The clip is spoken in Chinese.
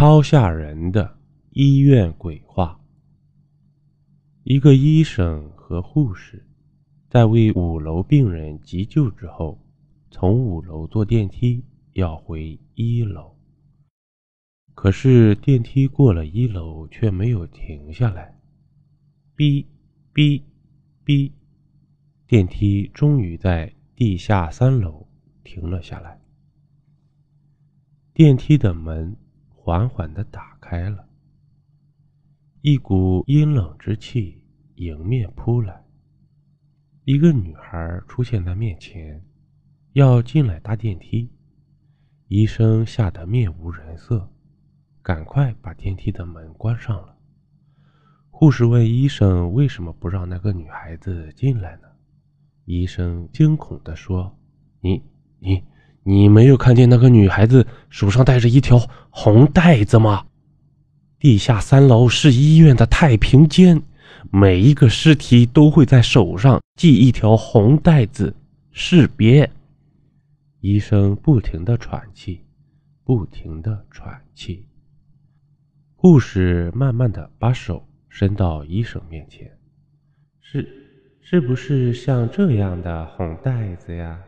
超吓人的医院鬼话。一个医生和护士在为五楼病人急救之后，从五楼坐电梯要回一楼。可是电梯过了一楼却没有停下来，哔哔哔，电梯终于在地下三楼停了下来。电梯的门。缓缓的打开了，一股阴冷之气迎面扑来。一个女孩出现在面前，要进来搭电梯。医生吓得面无人色，赶快把电梯的门关上了。护士问医生：“为什么不让那个女孩子进来呢？”医生惊恐地说：“你，你。”你没有看见那个女孩子手上戴着一条红带子吗？地下三楼是医院的太平间，每一个尸体都会在手上系一条红带子，识别。医生不停的喘气，不停的喘气。护士慢慢的把手伸到医生面前，是，是不是像这样的红带子呀？